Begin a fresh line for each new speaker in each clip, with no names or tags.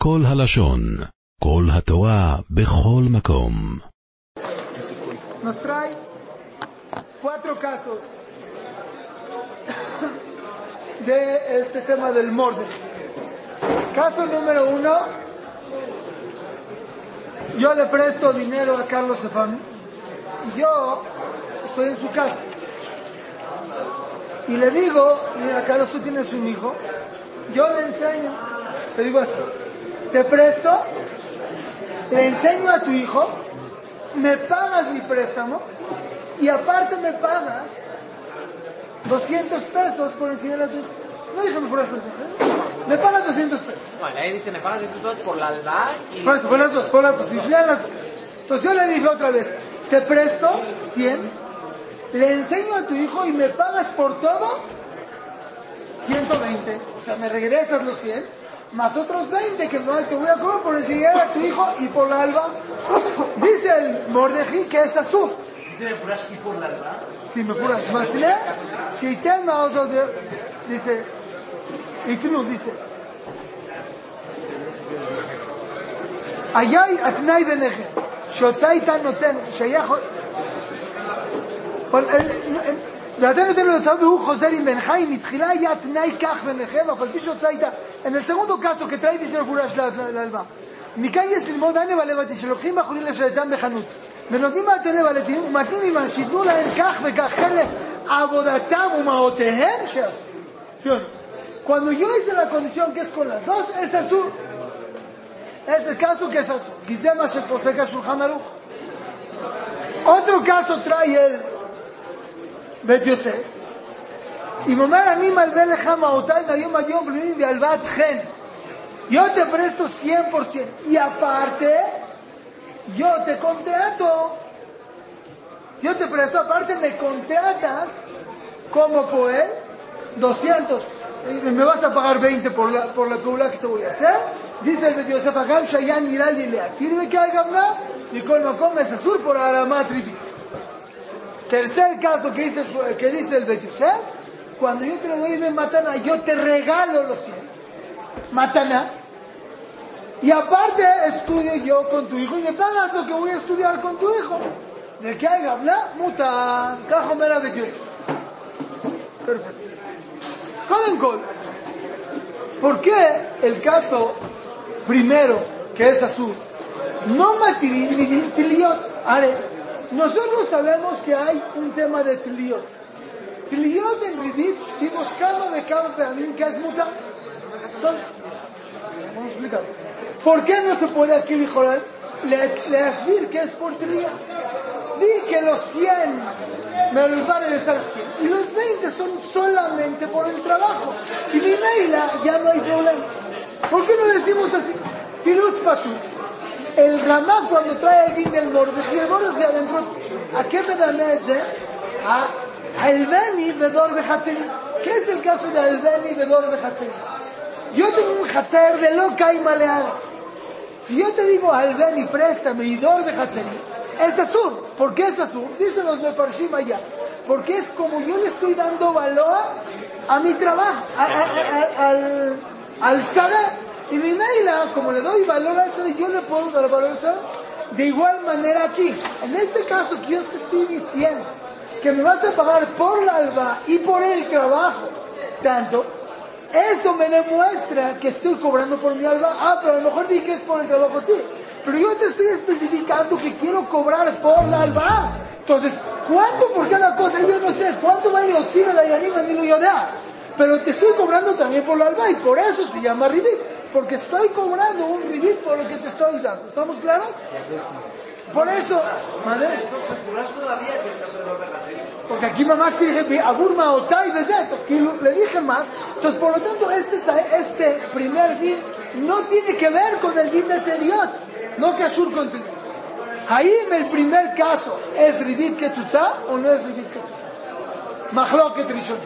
כל הלשון, כל התורה, בכל מקום.
nos trae cuatro casos de este tema del morde. Caso número uno, yo le presto dinero a Carlos Stefani y yo estoy en su casa. Y le digo, mira Carlos, tú tienes un hijo, yo le enseño, te digo así, te presto, le enseño a tu hijo, me pagas mi préstamo y aparte me pagas 200 pesos por enseñar a tu hijo. No dije por eso, me pagas 200 pesos.
Bueno, ahí dice, me pagas 200 pesos por la alba y...
Por eso, por las dos, por dos. Las- Entonces yo le dije otra vez, te presto 100, le enseño a tu hijo y me pagas por todo 120. O sea, me regresas los 100, más otros 20 que no te voy a cobrar por enseñar a tu hijo y por la alba. Dice el Mordejí que es azul.
Dice, me puras y por la alba.
Si me fueras Martínez, si te dice, y tú nos dice, היה התנאי ביניכם, שהוצאה איתה נותן, שייך... אבל אין- אין- ואתם נותן לו הוצאה והוא חוזר עם בינך, אם מתחילה היה תנאי כך ביניכם, אף על פי שהוצאה איתה. En el segundo caso que trae dice מפורש להלוואה. מכאן יש ללמוד הנה בלבתי שלוקחים בחולים לשלטם בחנות ונותנים מעטה לבלתים ומתנים עמם שייתנו להם כך וכך חלק עבודתם ומעותיהם שיעשו. ¿Sí o no? Cuando yo hice la condición que es con las dos, es azul. Es el caso que es azul. Quizá más se posee Shulchan Aruch. Otro caso trae el בית יוסף, y אומר אני מלווה לך מעותיי מהיום עד יום פנימי בהלוואת חן. Yo te presto 100% y aparte yo te contrato. Yo te presto, aparte me contratas como Poel 200. Y Me vas a pagar 20 por la, por la peula que te voy a hacer. Dice el Bet Yosef, Agam Shayan Iral Dilea. Tirme que hay gamna y con Makom es azul por Aramat Ribi. Tercer caso que dice, que dice el Bet Yosef, cuando yo te lo doy de Matana, yo te regalo los 100. Matana. Y aparte estudio yo con tu hijo y me pagas lo que voy a estudiar con tu hijo. ¿De qué hay habla? Muta. Cajo mera Bet Yosef. Perfecto. Coden Col. ¿Por qué el caso primero, que es azul, no matirin tiliot? Are, nosotros sabemos que hay un tema de tiliot. Tiliot en Rivit, vimos cada de cada peamín que es muta. Vamos a explicar. ¿Por qué no se puede aquí mejorar? Le, decir que es por tiliot. Di que los 100 me los van a regresar 100 y los 20 son solamente por el trabajo. Y mi Neila ya no hay problema. ¿Por qué no decimos así? Tirutz Pashut. El Ramá cuando trae el din del Mordejai, el Mordejai adentro, ¿a qué me da Medze? A Elbeni Bedor Behatzeli. ¿Qué es el caso de Elbeni Bedor Behatzeli? Yo tengo un Hatzer de loca y maleada. Si yo te digo al Beni, préstame y dor de Hatzeli, es azul. ¿Por qué es azul? Dicen los Mefarshim allá. Porque es como yo le estoy dando valor a mi trabajo, a- a- a- al, al saber. Y mi Neila, como le doy valor al saber, yo le puedo dar valor al saber. De igual manera aquí, en este caso que yo te estoy diciendo que me vas a pagar por la alba y por el trabajo, tanto, eso me demuestra que estoy cobrando por mi alba. Ah, pero a lo mejor di que es por el trabajo, sí. Pero yo te estoy especificando que quiero cobrar por la alba. Entonces, ¿cuánto por cada cosa? Yo no sé. ¿Cuánto vale Otzime la Yanima ni? Pero te estoy cobrando también por la alba y por eso se llama ribit. Porque estoy cobrando un ribit por lo que te estoy dando. ¿Estamos claros? Por eso, madre. Porque aquí mamás que dije, Agur Maotai Bezet, entonces le dije más. Entonces, por lo tanto, este, este primer din no tiene que ver con el din de Teliot, no que Ashur con Teliot. Ahí en el primer caso, ¿es Ribit Ketutza o no es Ribit Ketutza? Mahloket Rishon.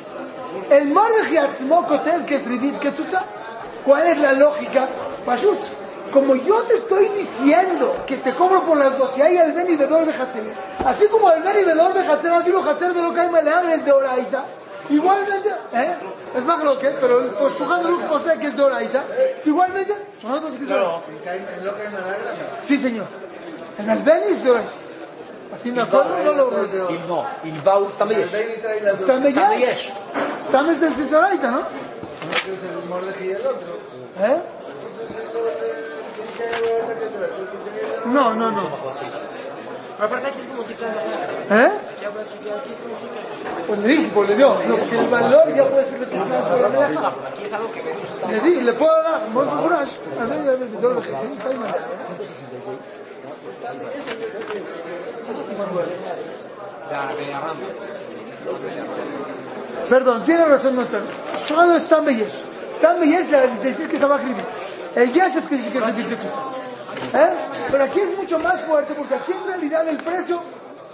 El Mordechai Atzmo que es Ribit Ketutza. ¿Cuál es la lógica? Pashut, como yo te estoy diciendo que te cobro por las dos, y hay el Ben y Bedor de Hatzer, así como el Ben y Bedor de Hatzer, aquí lo Hatzer de lo que hay maleables de Oraita, igualmente, ¿eh? Es más lo que, pero el Shulchan Aruch posee que es de Oraita, igualmente, Shulchan Aruch que es de Oraita. Sí, señor. En el Ben es de Oraita. Así me acuerdo, no lo
veo. No, il va
Ustameyesh.
Ustameyesh.
Ustameyesh es de Oraita, ¿no? ¿Eh? No, no, no.
Pero aparte aquí es como si.
¿Eh?
Aquí hablas que aquí es como si cambia.
Pues le dije, pues le dio. No, porque el valor ya puede ser la meleja.
Aquí es algo que ves.
Le di, le puedo dar, muy figurash. A ver, a ver, de todo lo que sí, está bien.
La de Aram.
Perdón, tiene razón, no Solo está Meyesh. Está Meyesh es decir que se va a escribir. El Yesh es que dice que es decir ¿Eh? Pero aquí es mucho más fuerte porque aquí en realidad el precio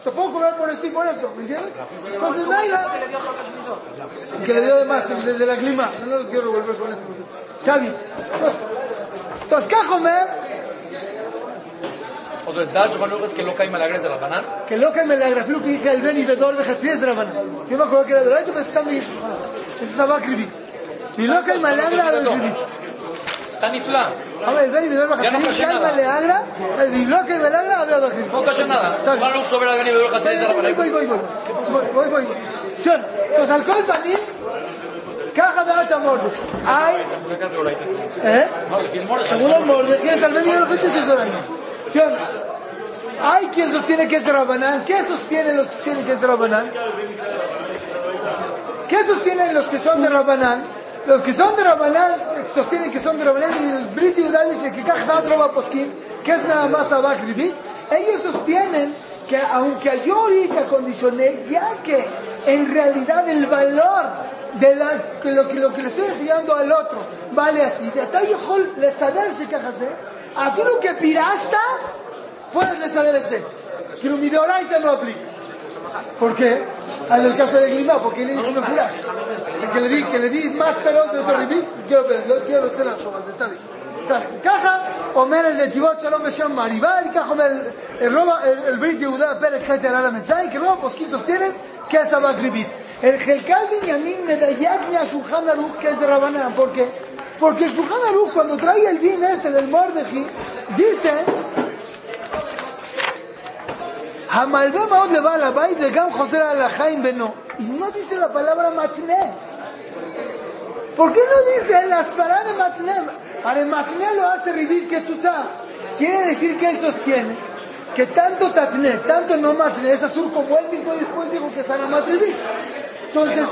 te puedo cobrar por esto y por esto, ¿me entiendes? Entonces, Naila,
¿Qué
que le dio de más, el de, de la clima. No lo quiero revolver con eso. Está bien. Entonces, entonces Cajomer,
O sea, da Shulchan Aruch es que לא קיים על הגרס de רבנן.
que lo que me la grafilo que dije el Beni Bedor Bejatzri es de Rabana. Yo me acuerdo que era de Rabana, pero está Meyesh. Ese se va a escribir. Y lo que me la grafilo
está נפלא.
אבל el Beni Bedor
Ya no
Bejatzri,
cayó
calma
nada.
le agra, el lo que me la agra, había de
No cayó nada.
Está bien.
Shulchan Aruch sobre el Beni Bedor Hatzai de
voy,
רבנן.
voy, voy, voy, voy, voy, voy, voy. שון, אז על כל פנים, ככה דעת המורדכי. היי, אה?
No, le tiene moro.
según el Mordejai, es al medio ¿Sí o no? Hay quien sostiene que es Rabanán. ¿Qué sostienen los que sostienen que es Rabanán? ¿Qué sostienen los que son de Rabanán? Los que son de Rabanán sostienen que son de Rabanán y los Brit Yudá dicen que Kajdat roba Poskin, que es nada más Abak Ellos sostienen que aunque yo ahorita condicioné, ya que en realidad el valor de la, lo, que, lo que le estoy enseñando al otro vale así, detalle les saber si אפילו כפירשת, puedes לסדר את זה. כאילו מדאורייתא no aplica. ¿Por qué? En el caso de Glima, porque le dijo Mefurash. Que le di, que le di más feroz de otro ribit, quiero ver, lo quiero ver la sopa, está bien. está bien. ככה אומר el נתיבות שלום בשם מעריבל, ככה אומר el- el רוב- el- el ברית יהודה פרק ח' על המצאי, que רוב הפוסקים sostienen que es אבק ריבית. El Gelkal Binyamin Medayak mi Shulchan Aruch, que es de Rabanán. ¿Por qué? Porque el Shulchan Aruch, cuando trae el vino este del Mordeji, dice... Hamalbe le va a de Gam Joser Beno. Y no dice la palabra matné. ¿Por qué no dice el asfará de matné? Al matné lo hace rivir que chucha. Quiere decir que él sostiene que tanto tatné, tanto no matné, es azul como él mismo después dijo que sana matrivir. Entonces,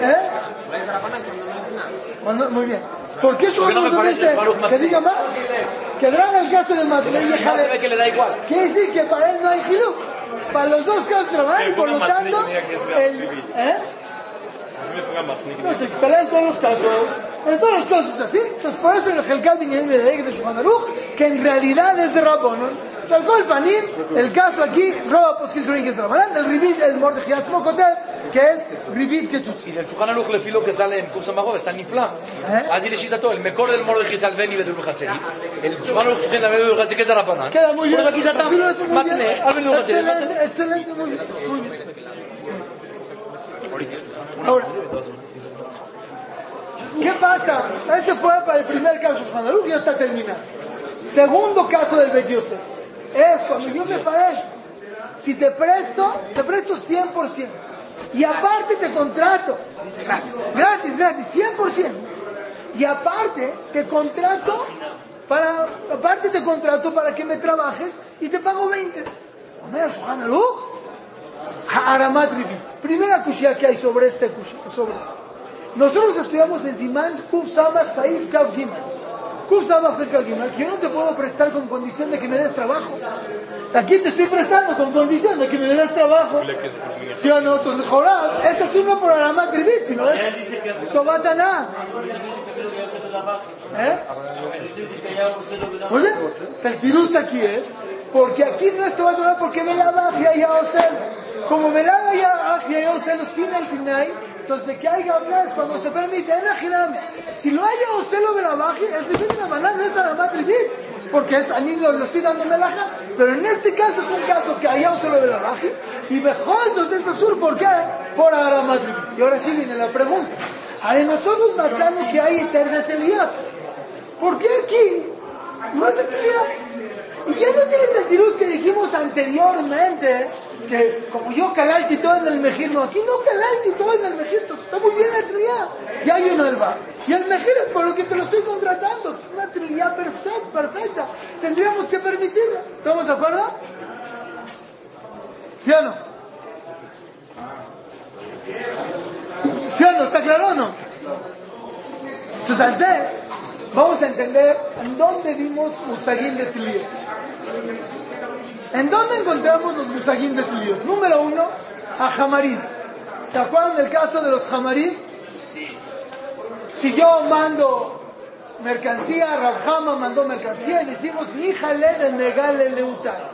¿eh?
De cuando
muy bien. ¿Por qué su
no
dice que diga más? Que draga el caso de
se ve
déjale.
que le da igual.
Quiere decir que para él no hay giro. Para los dos casos trabajan y por lo tanto, el, ¿eh? No, en todos los casos en todas las cosas es así. Entonces, por eso en el Helkat Binyamin de Shulchan que en realidad es de Rabbonon. Salcó el Panim, el caso aquí, Roba Poskilzurin que es Rabbanán, el Ribit, el Mordechai Tzmokotet, que es Ribit Ketut.
Y del Shulchan Aruch, le filo que sale en Kursa está en Nifla. ¿Eh? Así le cita todo, el mejor del Mordechai Salveni de Durhatzeri. El Shulchan Aruch sustenta el Durhatzeri que es de Rabbanán.
Queda muy bien.
Porque aquí está Matne, al Ben Durhatzeri.
Excelente, muy bien. Ahora. ¿Qué pasa? Ese fue para el primer caso, Aruch, ya está terminado. Segundo caso del Bet Yosef. Es cuando yo me parezco. Si te presto, te presto 100%. Y aparte te contrato. Gratis, gratis, 100%. Y aparte te contrato para, aparte te contrato para que me trabajes y te pago 20. Omer Shulchan Aruch, Haramat Ribit. Primera kushia que hay sobre este sobre este. Nosotros estudiamos en Simán Kuf Samach Saif Kav Gimel. Kuf Samach Saif Kav Gimel, que yo no te puedo prestar con condición de que me des trabajo. Aquí te estoy prestando con condición de que me des trabajo. ¿Sí o no? Entonces, Jorad, esa es una por Haramat Ribit, si no es Tobatana. ¿Eh? Oye, el tirutz aquí es, porque aquí no es Tobatana, porque me la baja ya Osel. Como me la baja ya Osel, sin el Tinay, entonces de que haya hablas cuando se permite. Si lo haya o me la baje, es que la banana es Haramat Ribit. porque es, a mí lo, lo estoy dando melaja, pero en este caso es un caso que allá se lo la baja y mejor el sur, ¿por qué? Por Aramatri. Y ahora sí viene la pregunta. Ahora nosotros pensamos que hay eterna ¿Por qué aquí no es estrella? Y ya no tienes el tirus que dijimos anteriormente, que como yo calalti todo en el mejir, aquí no calalti todo en el mejir, está muy bien la trilidad. Y hay un alba. Y el mejir es por lo que te lo estoy contratando, es una trilidad perfecta, perfecta. Tendríamos que permitirla. ¿Estamos de acuerdo? ¿Sí o no? ¿Sí o no? ¿Está claro o no? Entonces, vamos a entender en dónde vimos Musagín de Trilidad. ¿En dónde encontramos los musagín de Tulio? Número uno, a Jamarín. ¿Se acuerdan del caso de los Jamarín? Si yo mando mercancía, Rabjama mandó mercancía y decimos, Mijale negale leutar.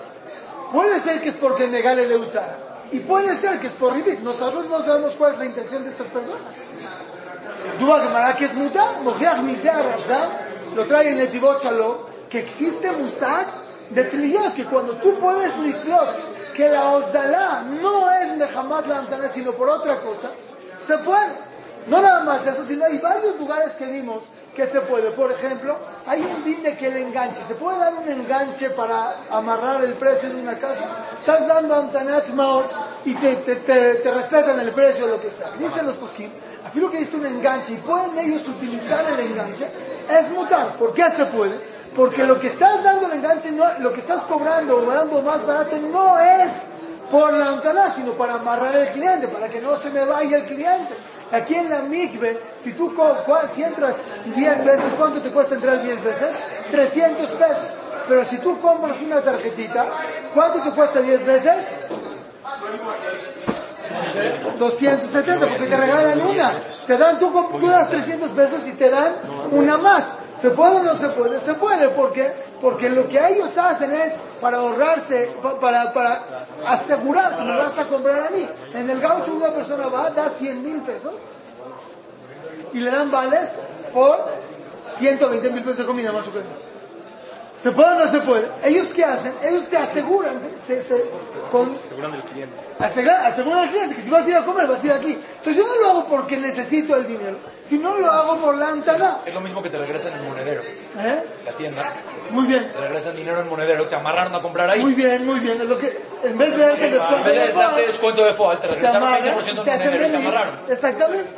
Puede ser que es porque negale leutar. Y puede ser que es por ribit. Nosotros no sabemos cuál es la intención de estas personas. Duda que que es mutar, Mojiach Misea lo trae en Netivot que existe musag de que cuando tú puedes reflot que la Ozalá no es Mehamad la Antana, sino por otra cosa, se puede. No nada más eso, sino hay varios lugares que vimos que se puede. Por ejemplo, hay un din de que el enganche. ¿Se puede dar un enganche para amarrar el precio de una casa? Estás dando Antanat Maot y te, te, te, respetan el precio de lo que sea. Dicen los poskim, afirmo que diste un enganche y pueden ellos utilizar el enganche, es mutar. ¿Por qué se puede? Porque lo que estás dando el enganche, no, lo que estás cobrando o dando más barato no es por la antana, sino para amarrar al cliente, para que no se me vaya el cliente. Aquí en la mikve, si tú si entras 10 veces, ¿cuánto te cuesta entrar 10 veces? 300 pesos. Pero si tú compras una tarjetita, ¿cuánto te cuesta 10 veces? 270, porque te regalan una. Te dan, tú, tú das 300 pesos y te dan una más. ¿Se puede o no se puede? Se puede, porque Porque lo que ellos hacen es para ahorrarse, para, para asegurar que me vas a comprar a mí. En el gaucho una persona va, da 100 mil pesos y le dan vales por 120 mil pesos de comida más o menos. ¿Se puede o no se puede? ¿Ellos qué hacen? Ellos te aseguran, se, se, con,
Aseguran el cliente.
aseguran, aseguran al cliente que si vas a ir a comer, vas a ir aquí. Entonces yo no lo hago porque necesito el dinero, sino lo hago por la antana.
Es lo mismo que te regresan en monedero.
¿Eh?
La tienda.
Muy bien,
Te regresan dinero en monedero, te amarraron a comprar ahí.
muy bien, muy bien. Es lo que, en vez de darte
En
descuento
vez de darte
FOA,
descuento de FOAL, te regresaron
amarran,
20% en
te hacen
monedero y te amarraron.
Exactamente.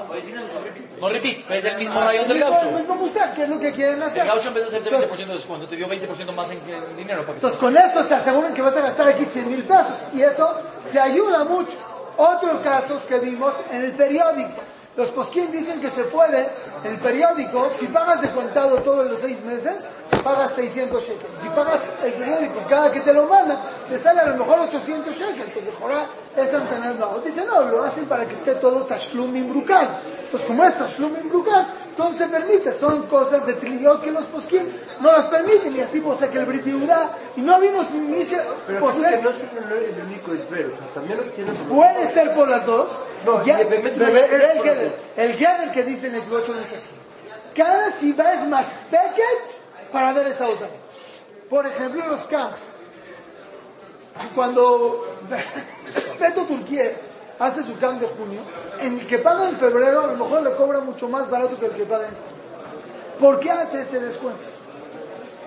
No repeat, es el mismo rayón
El
del gaucho.
el mismo museo, que es lo que quieren hacer.
El gaucho en vez de
Entonces,
20% de descuento, te dio 20% más en, en dinero para que
Entonces con eso se aseguran que vas a gastar aquí 100 mil pesos y eso te ayuda mucho. Otros casos que vimos en el periódico. Los posquín dicen que se puede, el periódico, si pagas de contado todos los seis meses, pagas 600 shekels. Si pagas el periódico cada que te lo mandan, te sale a lo mejor 800 shekels. Te mejora esa antenna Dice, no, lo hacen para que esté todo tashlum imbrukaz. Entonces, como es tashlum imbrukaz, entonces se permite. Son cosas de trillot que los posquín no las permiten. Y así posee que el britiudá. Y no vimos ni
Pero
posee
fíjate, no es el único esfero, o sea, también
Puede ser por las dos.
No,
Ya- el el Geder que dice en el 8 no es así. Cada siva es más pequeña para ver esa usa. Por ejemplo, los camps. Cuando Beto Turquía hace su camp de junio, en el que paga en febrero a lo mejor le cobra mucho más barato que el que paga en junio. ¿Por qué hace ese descuento?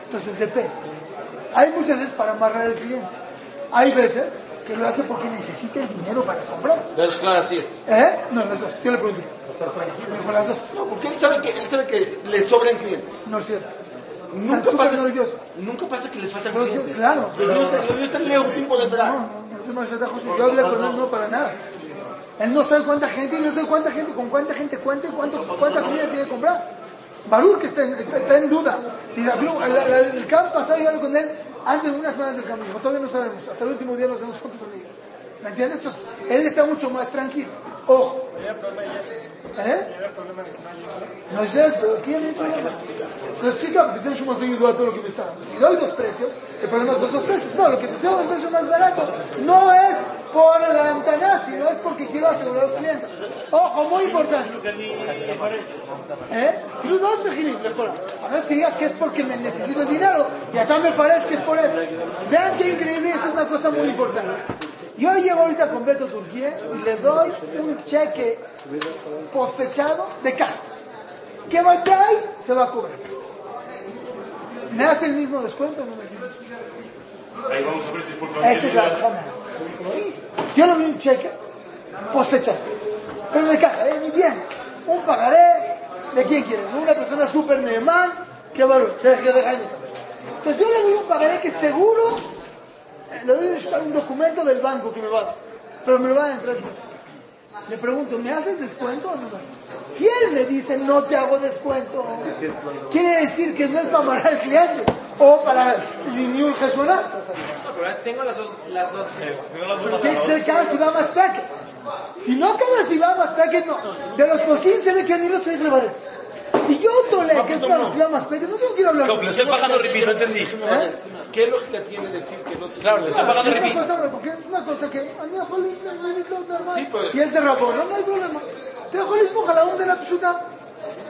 Entonces depende. Hay muchas veces para amarrar al cliente. Hay veces que lo hace porque necesita el dinero para comprar.
Es claro, así es.
¿Eh? No, las dos. Yo le pregunté. Me dijo las dos.
No, porque él sabe que, él sabe que le sobran clientes.
No es cierto.
Nunca pasa,
nervioso.
nunca pasa que le faltan
No,
clientes.
claro.
Estar- lo vio estar leo tiempo de
No, no, no, José. Yo hablé con él no para nada. Él no sabe cuánta gente y no sabe cuánta gente, con cuánta gente cuenta y cuánto, cuánta comida tiene que comprar. Barur que está en, está en duda. La- el, campo pasado yo con él antes de unas semanas del camino. Todavía no sabemos. Hasta el último día no sabemos cuántos con ella. ¿Me entiendes? Entonces, él está mucho más tranquilo. Ojo. ¿Eh? No es cierto, ¿quién hay problema? Lo explica porque se me ayudó a todo lo que me está dando. Si doy dos precios, el problema es los dos precios. No, lo que te estoy dando el precio más barato no es por la antana, sino es porque quiero asegurar a los clientes. Ojo, muy importante. ¿Eh? Los. A menos que digas que es porque me necesito el dinero Y acá me parece que es por eso. Vean qué increíble, eso es una cosa muy importante. Yo llego ahorita con Beto Turquía y le doy un cheque posfechado de caja. ¿Qué ahí? Se va a cobrar. ¿Me hace el mismo descuento o no me hace?
Ahí vamos a ver si es por
Esa es la forma. Sí. Yo le doy un cheque posfechado. Pero de caja, eh, bien. Un pagaré de quién quieres. Una persona súper neemán que valor. De, de, de Jaime Samuel. Entonces yo le doy un pagaré que seguro le doy un documento del banco que me va a dar. Pero me lo va a dar en tres meses. Le pregunto, ¿me haces descuento o no me haces? Si él me dice no te hago descuento, quiere decir que no es para amarrar al cliente o para Liniul Hezbollah.
No, pero tengo las dos, las dos.
Pero tiene que ser cada si va más peque. Si no cada si va más peque, no. De los posquín se ve que ni los trae. Si yo tolé que es si va más peque, no tengo que ir a hablar.
No, le estoy pagando repeat, no entendí.
¿Eh?
¿Qué lógica tiene decir que no te
Claro, le estoy pagando
Sí, una cosa, porque una cosa que.
Sí, pues.
Y es de Rabón, no, hay problema. Te Jolis moja la onda de la psuta.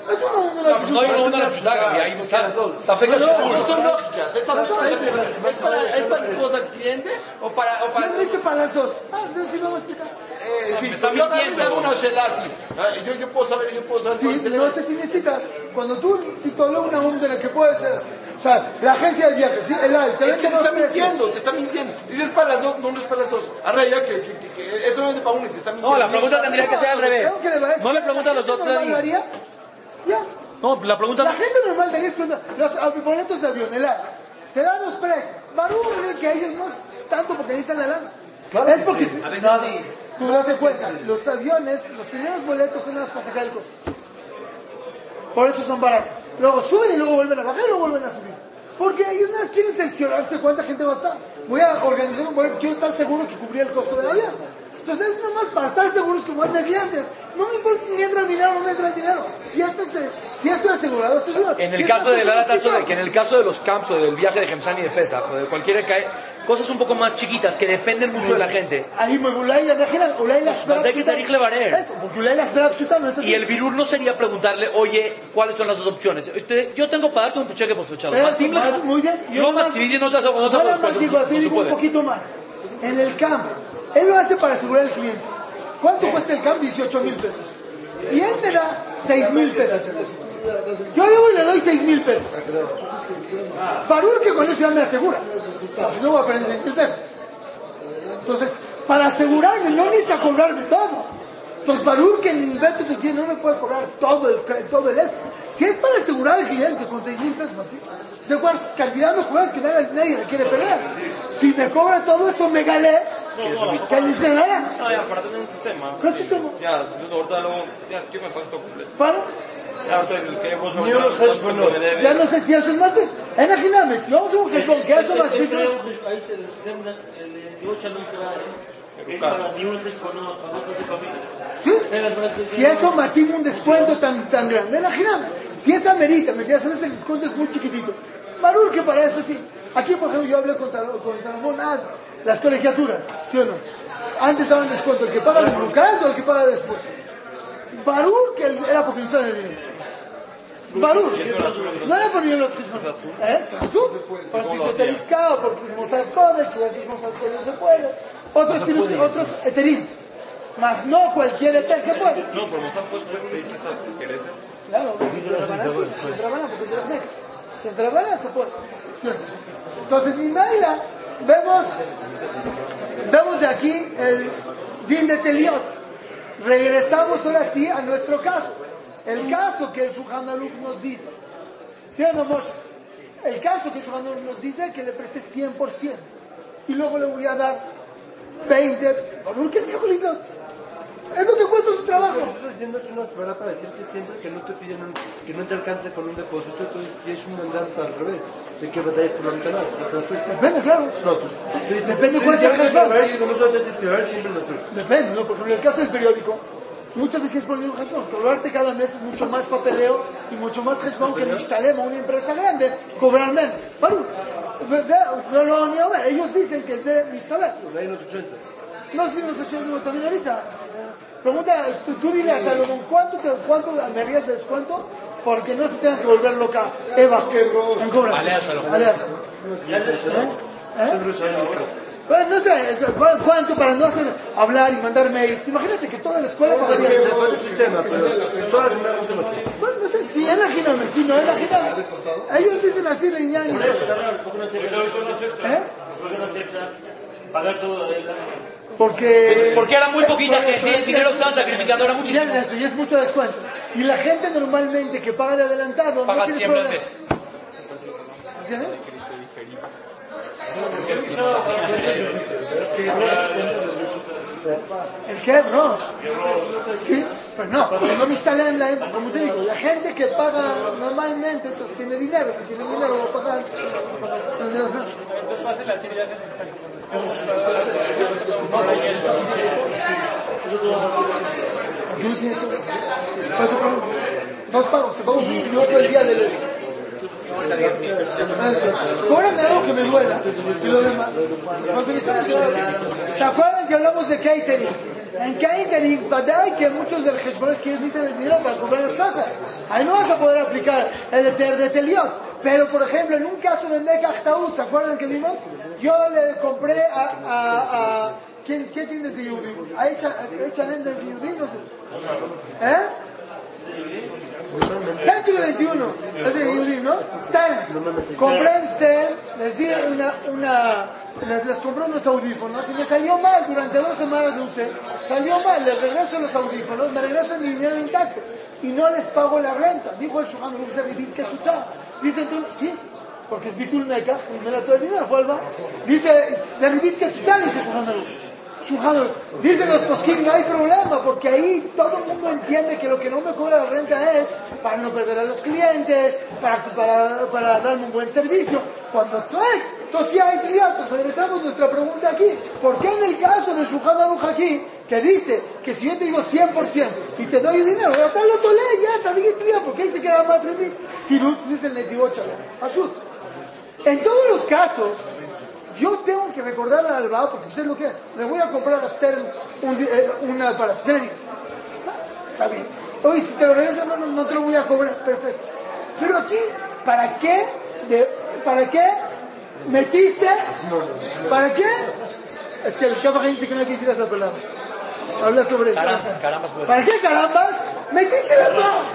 Es una de la
No hay una psuta, ahí
No, no son lógicas. ¿Es para, es para, cosa cliente o para, o para
¿Quién dice para las dos? Ah, sí vamos a explicar.
Eh, sí,
está mintiendo.
una shela así. Ah, Yo, yo puedo saber, yo puedo saber.
Sí, no sé si necesitas. Cuando tú tituló una onda de la que puede ser así. O sea, la agencia de viajes, ¿sí? El AL, te
Es que te está mintiendo, te está mintiendo. Dices para las dos, no, no es para las dos. Arre, ya que, que, que, que es para uno y te está mintiendo.
No, la pregunta tendría que ser al revés. No le pregunta a los
¿La
dos,
Ya.
No, la pregunta
La gente normal daría cuenta. Los boletos de avión, el AL, te da dos precios. Barú que a ellos no es tanto porque necesitan la lana. es porque
A veces sí.
Tú date cuenta, los aviones, los primeros boletos son las para sacar el costo. Por eso son baratos. Luego suben y luego vuelven a bajar y luego vuelven a subir. Porque ellos nada más quieren cerciorarse cuánta gente va a estar. Voy a organizar un boleto, quiero estar seguro que cubría el costo del avión. Entonces es nomás para estar seguros que voy a tener clientes. No me importa si me entra dinero o no me entra dinero. Si este ya estoy, si este ya estoy asegurado, estoy seguro.
En el
si
caso de la Tacho, de que en el caso de los camps o del viaje de Gemsani y de Pesa, o de cualquier cae, cosas un poco más chiquitas que dependen mucho de la gente. Y el virus no sería preguntarle, oye, ¿cuáles son las dos opciones? Yo tengo para darte un cheque por fechado.
Muy bien. Yo
no
más,
no
digo así, digo un poquito más. En el campo él lo hace para asegurar al cliente. ¿Cuánto cuesta el camp? 18 mil pesos. Si él te da 6 mil pesos, yo llevo y le doy 6 mil pesos. Barur que con eso ya me asegura. Pues no voy a perder 20 mil pesos. Entonces, para asegurarme, no necesita cobrarme todo. Entonces, Barur que en Beto te tiene, no me puede cobrar todo el, todo el esto. Si es para asegurar al cliente con 6 mil pesos, más ese cual cantidad de jugadores que nadie, nadie le quiere perder. Si me cobra todo eso, me galé, que ni se gana.
No, ya, para tener un sistema.
¿Qué sistema?
Ya, yo ahorita luego, ya, ¿qué me pagas todo completo?
Para.
Ya.
Ya no sé si eso es más bien. En Ajiname, si vamos a un gestión, que eso más bien. ¿Sí? Si eso matima un descuento tan, tan grande, imagíname, si esa merita, me quedas el descuento es muy chiquitito. Marur que para eso sí. Aquí, por ejemplo, yo hablé con, Sal- con Salomón Az, las colegiaturas, ¿sí o no? Antes daban descuento, el que paga el local o el que paga después. Barur, que era porque no sabe el dinero. Barur, no era por nivel otro ¿Eh? Por si se te Mozart Codex, y aquí Mozart Codex no se puede. Otros, tienen- otros eterim. Mas no cualquier eter se puede.
No,
es Rabanán porque Rabanán se puede. Entonces, mi Naila, vemos, vemos de aquí el din de Teliot. Regresamos ahora sí a nuestro caso. El caso que el Aruch nos dice. ¿Sí Moshe? El caso que el nos dice que le preste 100%. Y luego le voy a dar 20. ¿Por? Es lo que cuesta su trabajo.
Te de que batallas por la mitad, la transferencia.
Depende, claro.
No, pues.
Depende cuál sea el
estoy.
Depende, ¿no? Por ejemplo, en el caso del periódico, muchas veces es por el hashbon. Cobrarte cada mes es mucho más papeleo y mucho más hashbon que Mishtalem, una empresa grande, cobrar menos. Bueno, pues, eh, no lo van a ver. Ellos dicen que es de Mishtalem.
Por ahí en los 80.
No también ahorita. Pregunta, tú, tú dile a Salomón, ¿cuánto, te, ¿cuánto me harías de descuento? Porque no se tenga que volver loca Eva en cobra.
Alea Salomón.
Alea Salomón. ¿Eh? ¿Eh? Bueno, no sé, ¿cu- ¿cuánto para no hacer hablar y mandar mails? Imagínate que toda la escuela pagaría
Me falta el sistema, pero todas las.
Bueno, no sé, si imagíname, si no imagíname. Ellos dicen así, Leñani.
¿Por qué no acepta?
¿Eh?
¿Por qué no acepta pagar todo el
Porque...
Porque era muy poquita gente, el dinero que estaban sacrificando era muchísimo.
es eso, y es mucho descuento. Y la gente normalmente que paga de adelantado no
100
problema.
veces.
¿Entiendes? ¿El qué, bro? Sí, pero no, no me instalan la, como te digo, la gente que paga normalmente, entonces tiene dinero, si tiene dinero va a pagar. Entonces,
va a ser la actividad
pago dos pagos, te pago un el día del este. Cóbrame algo que me duela y lo demás. ¿Se acuerdan que hablamos de catering? En catering, hay que muchos de los gestiones que dicen el dinero para comprar las casas. Ahí no vas a poder aplicar el Eter de Teliot. Pero, por ejemplo, en un caso de Mekach Taut, ¿se acuerdan que vimos? Yo le compré a... a, ¿Quién, ¿Qué tiene ese Yudí? ¿A H&M de Yudí? No. ¿Eh? Centro 21, es de Yudí, ¿no? Stan. Compré en Stan, les di una, una, les, les compré unos audífonos y me salió mal durante dos semanas de usé. Salió mal, les regreso los audífonos, me regresan mi dinero intacto y no les pago la renta. Dijo el Shuhan vivir que chucha. Dice tú, sí, porque es Bitul Mekach y me da todo el dinero, fue al. Dice, que chucha, dice Shuhan Aruch. Dicen los posquín, no hay problema, porque ahí todo el mundo entiende que lo que no me cobra la renta es para no perder a los clientes, para, para, para darme un buen servicio. Cuando soy, entonces sí hay clientes. Regresamos nuestra pregunta aquí. ¿Por qué en el caso de Shuhan Aruch aquí, que dice que si yo te digo 100% y te doy dinero, ya está lo tolé, ya, te dije tría, porque ahí se queda más tremit. Tirut dice el netivo Ashut. En todos los casos, yo tengo que recordarle al Alba, porque usted lo que es. Le voy a comprar a Stern un, eh, una para. Ah, Está bien. Oye, si te lo regresan, no, no, te lo voy a cobrar. Perfecto. Pero aquí, ¿para qué? De, ¿Para qué metiste? ¿Para qué? Es que el Kafa dice que no quisiera esa palabra. Habla sobre eso.
Carambas, carambas, pues.
¿Para qué carambas? Metiste las manos.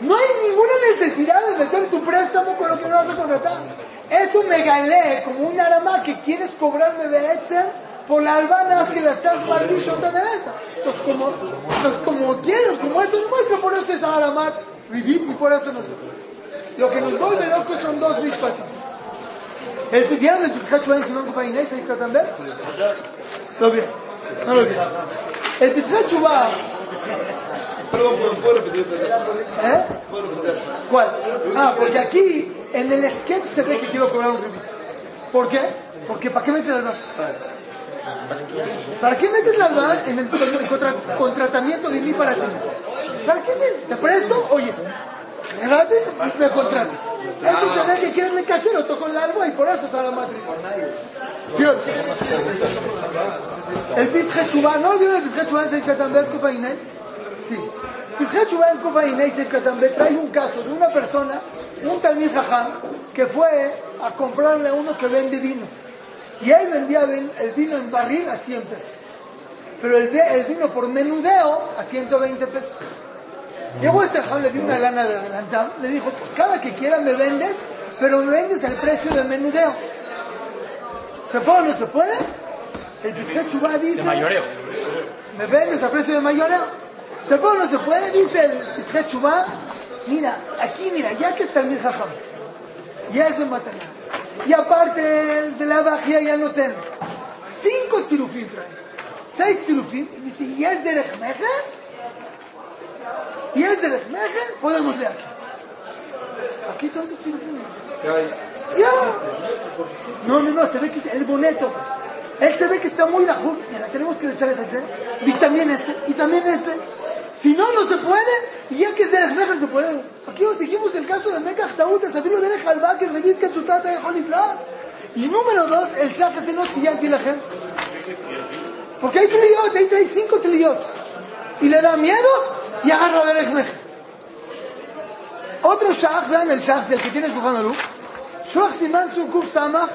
No hay ninguna necesidad de meter tu préstamo con lo que no vas a contratar. Eso me galé como un arama que quieres cobrarme de Excel por la albana que la estás maldichota de esa. Entonces como, entonces como quieres, como eso demuestra, por eso es arama vivir y por eso no se puede. Lo que nos vuelve locos son dos bispatos. El ¿Vieron el Picacho en Simón Kufainés en Katamber? Lo vi. No lo vi. El Picacho va
Perdón, ¿puedo- ¿puedo repetir otra vez?
¿Eh? ¿Cuál? Ah, porque aquí en el sketch se ve que quiero cobrar un rebate. ¿Por qué? Porque ¿para qué metes las balas? ¿Para qué metes las balas en el, en el contra- contratamiento de mí para ti? ¿Para qué te, te presto? Oye, gratis me contratas. Eso se ve que quieres el casero, toco el alma y por eso sale matrimonio. ¿Sí? El Pitche Chubá, ¿no vieron el Pitche Chubá en Seikatamber Kufainay? Sí. Pitche Chubá en Kufainay Seikatamber trae un caso de una persona, un Talmid Jajam, que fue a comprarle a uno que vende vino. Y él vendía ven- el vino en barril a 100 pesos. Pero el, vino por menudeo a 120 pesos. Llegó este jajam, le dio una lana de adelantado, le dijo, pues cada que quiera me vendes, pero me vendes al precio de menudeo. ¿Se puede o no se puede? El Pitche Chubá dice...
De mayoreo.
¿Me vendes a precio de mayoreo? ¿Se puede o no se puede? Dice el Pitche Chubá, mira, aquí mira, ya que está el Mijajam, ya es en Mataná. Y aparte de la bajía ya no tengo. Cinco tzilufim trae. Seis tzilufim. Y dice, ¿y es de Rejmeje? ¿Y es de Rejmeje? Podemos leer aquí. Aquí tantos tzilufim. Ya. No, no, no, se ve que es el boneto. Él se ve que está muy dajú. Mira, tenemos que echar este. Y también este, y también este. Si no, no se puede. Y ya que es Derech Mejer se puede. Aquí os dijimos el caso de Mekach Taúl, de Sabino Derech Halba, que Revit Katzutata de Jolitlar. Y número dos, el Shach ese no sigue aquí la gente. Porque hay trillot, hay, hay cinco trillot. Y le da miedo y agarra Derech Mejer. Otro Shach, vean el Shach, el que tiene su Hanalú. Shach Siman Sukuf Samach.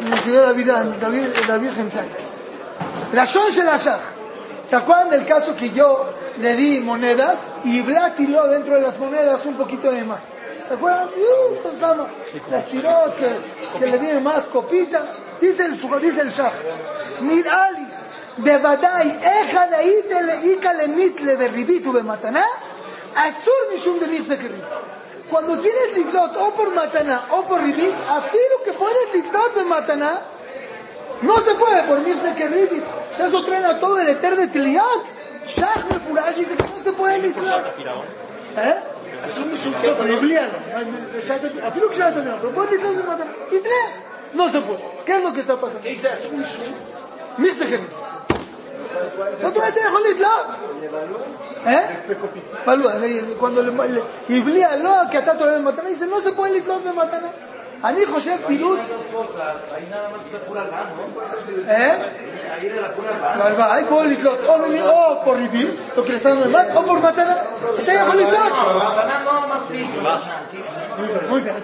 En la ciudad de David, David, David Gemsak. La Shon Shel ¿Se acuerdan del caso que yo le di monedas y Vlad tiró dentro de las monedas un poquito de más? ¿Se acuerdan? Uh, pues vamos, las tiró, que, que le dieron más copita. Dice el, dice el Shah, Mirali, בוודאי, איך היית לאיכא למיתלה וריבית ובמתנה, אסור משום דמיכסה כריבית. Cuando tienes litlot o por matana o por ribit, afiro que puedes litlot de matana, no se puede por mirse que ribis. Eso traen a todo el eter de tiliat. Shach de Furash dice que no se puede litlot. ¿Eh? Afiro que se pero puedes litlot de matana. No se puede. ¿Qué es lo que está pasando? ¿Qué dice? Mirse que ribis. לא אתה יכול לתלות. ¿Eh? Palúa, cuando le, le, y blía, no, que está todo el matana, אני חושב פעילות... Hay puedo לתלות או פוריבים, או קרסנו מס, או פורמטנה. אתה יכול לתלות. Muy bien,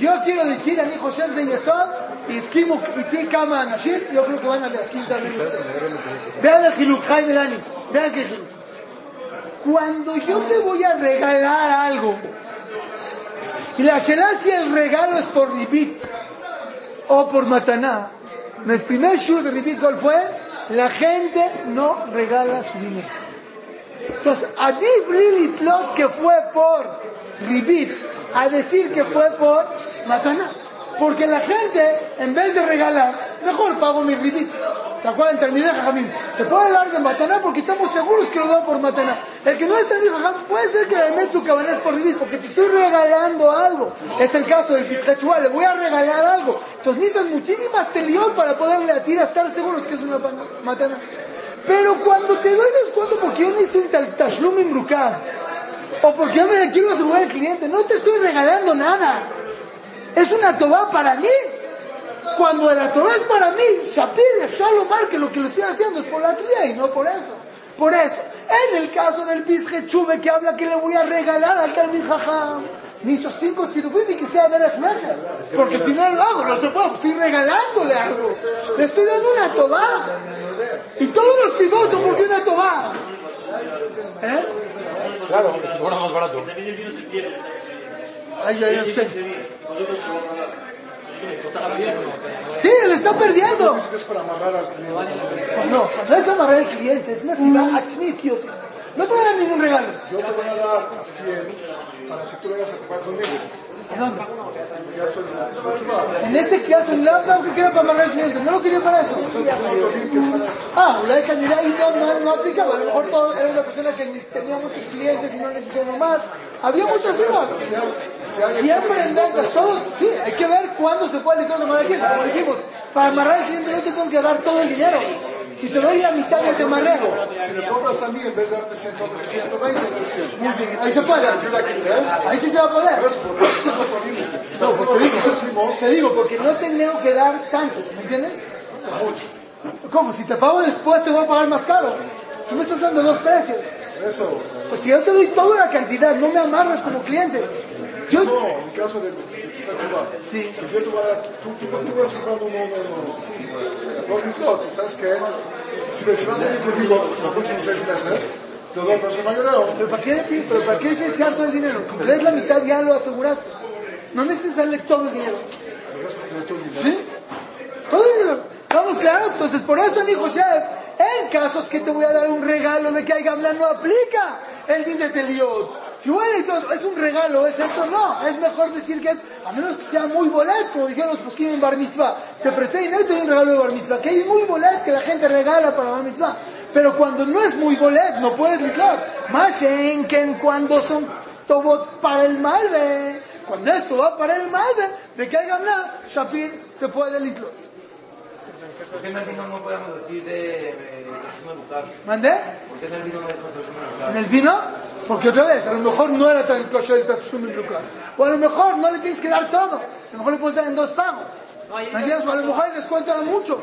Yo quiero decir, אני חושב זה יסוד, הסכימו איתי כמה אנשים, יוכלו כמובן להסכים גם עם ustedes. Vean el חיים אלני, vean qué חילוק. Cuando yo te voy a regalar algo, y la Shelah si el regalo es por Ribit o por Mataná, el primer shur de Ribit, ¿cuál fue? La gente no regala su dinero. Entonces, Adif Lilitlot que fue por Ribit, a decir que fue por Mataná. Porque la gente, en vez de regalar, mejor pago mi ribit. ¿Se acuerdan? Terminé, Jajamín. Se puede dar de Mataná porque estamos seguros que lo da por Mataná. El que no es tan Jajam, puede ser que me su cabana es por ribit porque te estoy regalando algo. Es el caso del Pitzachua, le voy a regalar algo. Entonces necesitas muchísimas telión para poderle a tirar, estar seguros que es una Mataná. Pero cuando te doy descuento porque yo necesito un tashlum en o porque yo me quiero asegurar al cliente, no te estoy regalando nada. Es una tobá para mí. Cuando la tobá es para mí, Shapir, Shalomar, que lo que lo estoy haciendo es por la cría y no por eso. Por eso, en el caso del Bisje Chuve que habla que le voy a regalar al Talmid Jajam, hizo cinco tzirubim y que sea de Porque si no lo hago, se puede, estoy regalándole algo. Le estoy dando una tobá. Y todos los sibos son porque una tobá. ¿Eh?
Claro, porque si más barato.
Ay, ay, ay, Sí, le está perdiendo.
Es para amarrar al cliente.
No, no es amarrar al cliente, es una ciudad atzmit, No te voy a dar ningún regalo.
Yo te voy a dar 100 para que tú vengas a comprar conmigo.
En ese caso, el laptop que queda para amarrar al cliente, no lo quería para eso. Ah, la de calidad y no, no, no aplicaba. A lo mejor todo, era una persona que tenía muchos clientes y no necesitaba más. Había muchas cosas. Siempre en ventas, todo, sí, hay que ver cuándo se puede liquidar amarrar al cliente. Como dijimos, para amarrar al cliente no te tengo que dar todo el dinero. Si te doy la mitad ya te amarrego.
Si me compras a mí, en vez de darte 120, doy 100.
Muy bien, ahí se puede. Ahí sí se va a poder.
Porque no por límite.
No, pues te digo, porque no tengo que dar tanto, ¿me entiendes?
es mucho.
¿Cómo? Si te pago después te voy a pagar más caro. Tú me estás dando dos precios.
Eso.
Pues si yo te doy toda la cantidad, no me amarras como cliente. Yo,
No, en caso de Tú, tú, tú vas comprando un, ¿sabes qué? Si conmigo los próximos seis meses, te doy mayoreo.
¿Pero para qué, pero para qué todo el dinero? La mitad ya lo aseguraste. No necesitas darle todo el dinero. ¿Sí? Todo el dinero. ¿Estamos claros? Entonces, por eso dijo en casos que te voy a dar un regalo que hay hablar, no aplica el din de Teliot. Si voy a decir, es un regalo, es esto, no. Es mejor decir que es, a menos que sea muy bolet, como dijeron los posquín en Bar Mitzvah. Te presté y te doy un regalo de Bar Mitzvah. Que es muy bolet que la gente regala para Bar Mitzvah. Pero cuando no es muy bolet, no puedes reclamar. Más en que en cuando son tobot para el malve. Cuando esto va para el malve, de que hay nada, Shapir se puede litlot.
¿Por qué en el vino no podemos decir de, de Tashuma Lucar?
¿Mandé?
¿Por qué en el vino no Lucar?
¿En el vino? Porque otra vez, a lo mejor no era tan kosher el tachum en Lucas. O a lo mejor no le tienes que dar todo. A lo mejor le puedes dar en dos pagos. ¿Me entiendes? O a lo mejor el descuento era mucho.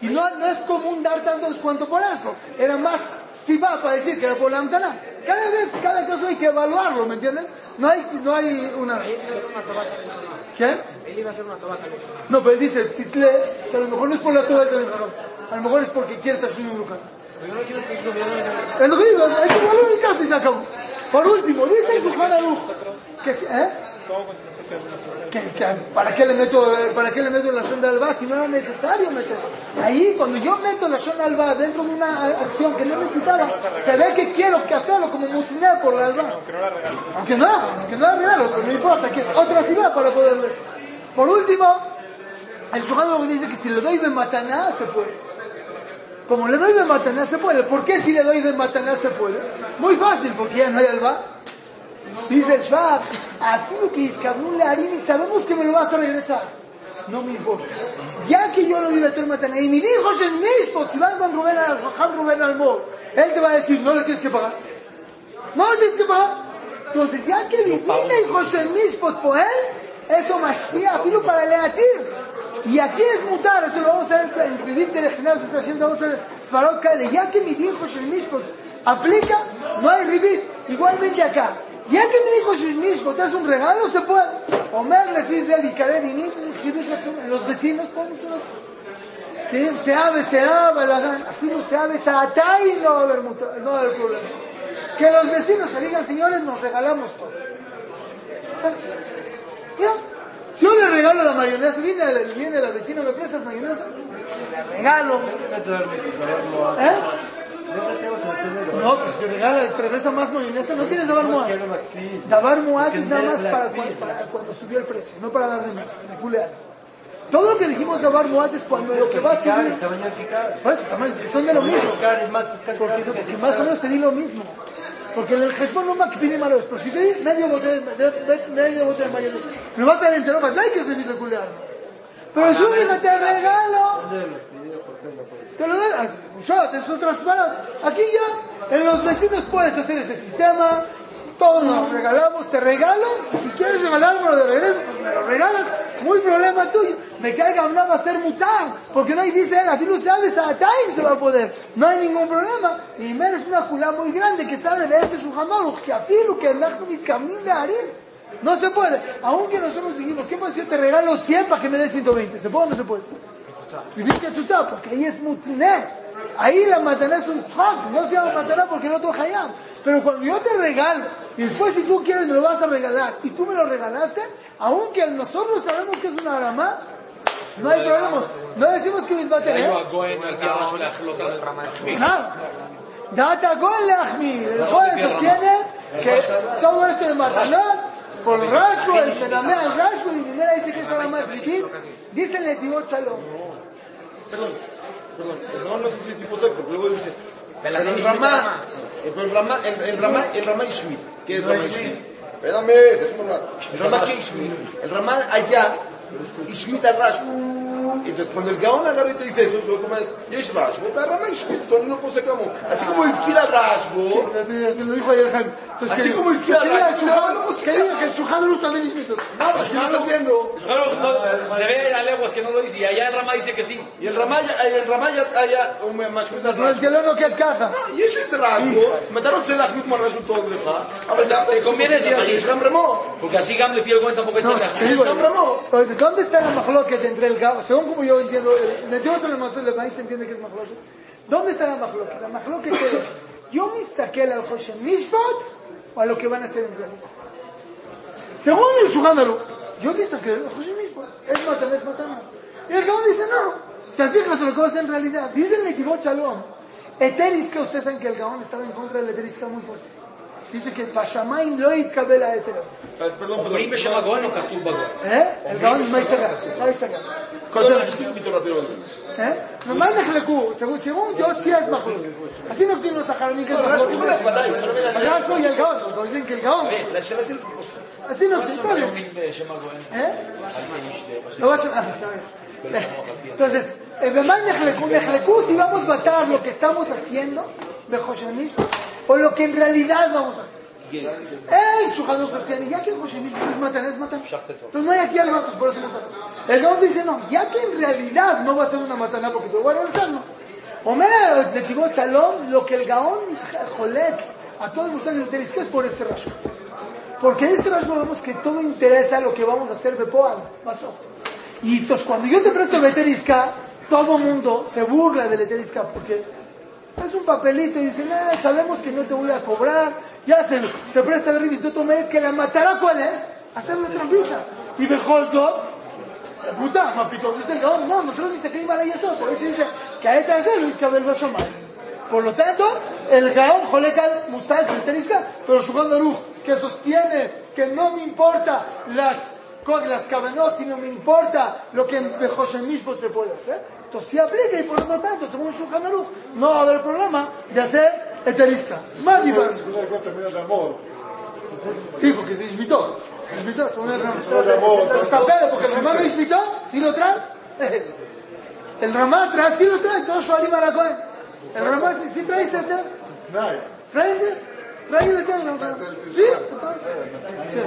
Y no, no es común dar tanto descuento por eso. Era más si va para decir que era por la. Cada vez, cada caso hay que evaluarlo, ¿me entiendes? No hay, no hay una... ¿Qué?
Él iba a hacer una tobata.
No, pero él dice, title, que a lo mejor no es por la tobata del jarón. A lo mejor es porque quiere estar sin un lucas.
Yo no quiero que gobierno se
Es lo que digo, hay que evaluar el caso y se acabó. Por último, dice el Suján Aruch, que, si- ¿eh? Que, que, ¿para, qué le meto, eh, ¿Para qué le meto la sonda alba si no era necesario meterlo? Ahí, cuando yo meto la sonda alba dentro de una acción que no necesitaba, se ve que quiero que hacerlo como mutinar por la alba. Aunque no, aunque no la regalo, pero no importa, que es otra ciudad para poder decir. Por último, el Aruch dice que si le doy de mataná, se puede. Como le doy de mataná se puede. ¿Por qué si le doy de mataná se puede? Muy fácil, porque ya no hay alba. Dice el Shaf, aquello que Kabul y sabemos que me lo vas a regresar. No me importa. Ya que yo lo di a tu mataná y me dijo en Mishpot, si van con Rubén al Rubén Almor, él te va a decir, no le tienes que pagar. No le tienes que pagar. Entonces, ya que viene y José Mishpot por él, eso mashpia, filo para leatir. Y aquí es mutar, eso lo vamos a ver en Rivit del Ejinal que está haciendo, vamos a ver Sfarot Kale. Ya que mi dijo el Mishpot aplica, no hay Rivit. Igualmente acá. Ya que me dijo Mishpot, te hace un regalo, se puede. Omer le Icaret y en los vecinos podemos hacer se abre, se abre así no se abre, se atay y no va a haber, no va a haber problema. Que los vecinos se digan, señores, nos regalamos todo. Ya. Si yo le regalo la mayonesa, viene, viene la vecina, ¿me prestas mayonesa? Le regalo. ¿Eh? No, pues que regala, regresa más mayonesa, no tienes Dabar Moat. Dabar Moat es nada más para, cua- para cuando subió el precio, no para darle más, culear. Todo lo que dijimos Dabar Moat es cuando lo que va a subir, pues, que son de lo mismo.
es
Porque, porque más o menos te di lo mismo. Porque en el Hezbollah no me pide malos, pero si te di medio bote de, medio bote de mayonesa, me vas a dar entero, pues hay que servir de culear. Pero si un te regalo, te lo dan, yo, es semana. Aquí ya, en los vecinos puedes hacer ese sistema, todos nos regalamos, te regalo, si quieres regalármelo de regreso, pues me lo regalas, muy problema tuyo. Me caiga una va a ser mutar, porque no dice él, así no sabes, a time se va a poder, no hay ningún problema. Y menos una culá muy grande que sabe de este sujanor, que afilu, que andar mi camino de harir. No se puede, aunque nosotros dijimos, ¿qué pasa si yo te regalo 100 para que me des 120? ¿Se puede o no se puede? Vivir que sabes, porque ahí es mutné. Ahí la mataná es un tzak, no se llama mataná porque el otro hayam. Pero cuando yo te regalo, y después si tú quieres me lo vas a regalar, y tú me lo regalaste, aunque nosotros sabemos que es una aramá, no hay problemas. No decimos que a tener. Claro. Data gol. El Goen sostiene que todo esto de Matanot, por Rashbo, el Menamé al Rashbo, y primera dice que es Aramá Tritit, dice el Netivot Shalom.
Perdón, perdón, perdón, no sé si es tipo seco, pero luego dice. Pero el Ramá, el Ramá, el, el Ramá, el Ramá Ishmi. ¿Qué es Ramá Ishmi? Espérame, déjame hablar. El Ramá qué Ishmi? El Ramá allá, Ishmi al Rashbo. Entonces cuando el Gaón agarra y te dice eso, como Yesh Rashbo, Entonces no posecamos. Así como Isquira Rashbo.
Lo dijo ayer Jaime.
Así como Isquira Rashbo.
Que diga que el Sujalur también es Nada,
si no estás viendo.
Ah, se ve la legua que no lo dice. Y allá el Ramá dice que sí.
Y el Ramá, el Ramá ya haya un Mashkut al Rashbo.
No, es que lo no queda caja.
Ah, Yesh es Rashbo. Me daron que la misma Rashbo todo el
Te conviene decir así. Porque así Gamle Fiel cuenta tampoco
es
Rashbo. ¿Dónde está la majloquet entre el Gaón? Como yo entiendo, el Netivot Shalom el maíz se entiende que es mahloket. ¿Dónde está la mahloket? La mahloket es, yo me estaquel al Hoshem Mishpat o a lo que van a hacer en realidad. Según el Aruch, yo me estaquel al Hoshem Mishpat. Es matana, es matana. Y el Gaon dice, no, te fijas lo que va a hacer en realidad. Dice el Netivot Shalom, Eteriska, ustedes saben que el Gaon estaba en contra del Eteriska muy fuerte. פיזיקה, בשמיים לא יתקבל ההיתר
הזה.
אומרים בשמגון או כתוב
בגון?
אה? אלגאון מה יסגרת? מה
יסגרת? ומה נחלקו? סירום דעות סייג מחלוקת. אז
אם נותנים
לו שכר, אני כזה...
בגלל שהוא ילגאון,
הוא גוזלין כלגאון. אז אם נותנים לו... Entonces, además, נחלקו, נחלקו si vamos a matarlo que estamos haciendo, mejor o lo que en realidad vamos a hacer. El Shulchan sostiene, ya que el Kosher Mishpat es matana, es matana. Entonces no hay aquí algo, pues por eso matana. El Gaón dice, no, ya que en realidad no va a ser una matana porque te lo voy a regresar, no. Omer de Tibot Shalom, lo que el Gaón Jolek a todo el mundo de es por este rayo. Porque en este rayo vemos que todo interesa lo que vamos a hacer de Poal, pasó. Y entonces cuando yo te presto Beterisca, todo mundo se burla del Eterisca porque es un papelito y dicen, ah, sabemos que no te voy a cobrar, ya se, se presta el revista tomé que la matará cuál es, hacerle trampilla. Y Bejolzo, puta, mapito, dice Gaón, no, nosotros dice que iba a esto, por eso dice que que hacerlo y que haberlo llamado. Por lo tanto, el Gaón Jolekal Musal pero su Ruj, que sostiene que no me importa las las cabanos, sino me importa lo que en Bejoshem mismo se puede hacer. Entonces si aplica y por lo tanto, según Shulchan Aruch, no va a haber problema de hacer eterista. Más diverso. Sí, porque se invitó. Se invitó, según el Ramón. Está pedo, porque el Ramón lo invitó, si lo trae. El Ramón trae, si lo trae, todo Shualim Aracoen. El Ramón si trae, se trae. Trae, trae de qué, ¿no? Sí, sí.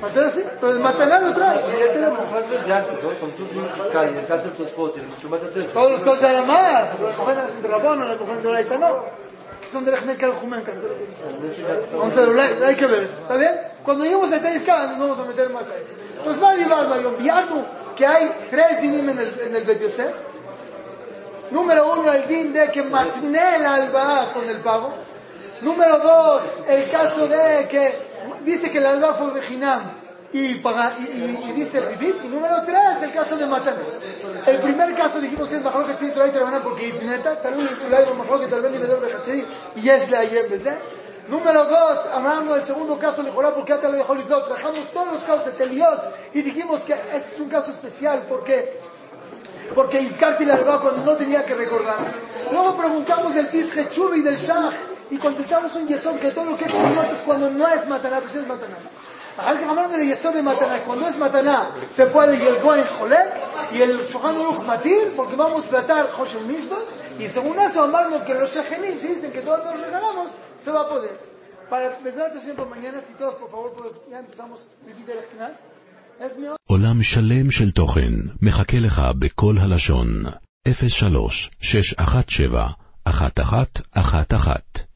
Matera sí, pero el Mataná lo trae. Todos los cosas de la mar, los cogen de Rabón, los cogen de Oraita, no. Que son de la Jmeca al Jumen, Vamos a ver, hay que ver eso, ¿está bien? Cuando lleguemos a Tenisca nos vamos a meter más a eso. Entonces, va a llevar, va que hay tres dinim en el, en el Bet Yosef. Número uno, el din de que matne el alba con el pago. Número dos, el caso de que dice que el alba fue original y, paga, y, y, y, dice Ribit. Y número tres, el caso de Matana. El primer caso dijimos que es mejor que se trae Terbaná porque neta, tal vez mejor que tal vez y y es la ¿verdad? Número dos, hablando del segundo caso de Jorá, porque lo dejó Trabajamos todos los casos de Teliot y dijimos que ese es un caso especial porque porque Iskarti la cuando no tenía que recordar. Luego preguntamos del Pisje Chubi y del Shah y contestamos un yesod que todo lo que es es cuando no es mataná, pero sí es mataná. Al que hablaron del yesod de mataná, cuando es mataná se puede y el goen joler y el shohan uruch matir porque vamos a tratar José mismo y según eso hablamos que los shechenim si dicen que todos nos regalamos se va a poder. Para empezar siempre mañana si todos por favor ya empezamos repite el knas.
עולם שלם של תוכן מחכה לך בכל הלשון, 03 617 1111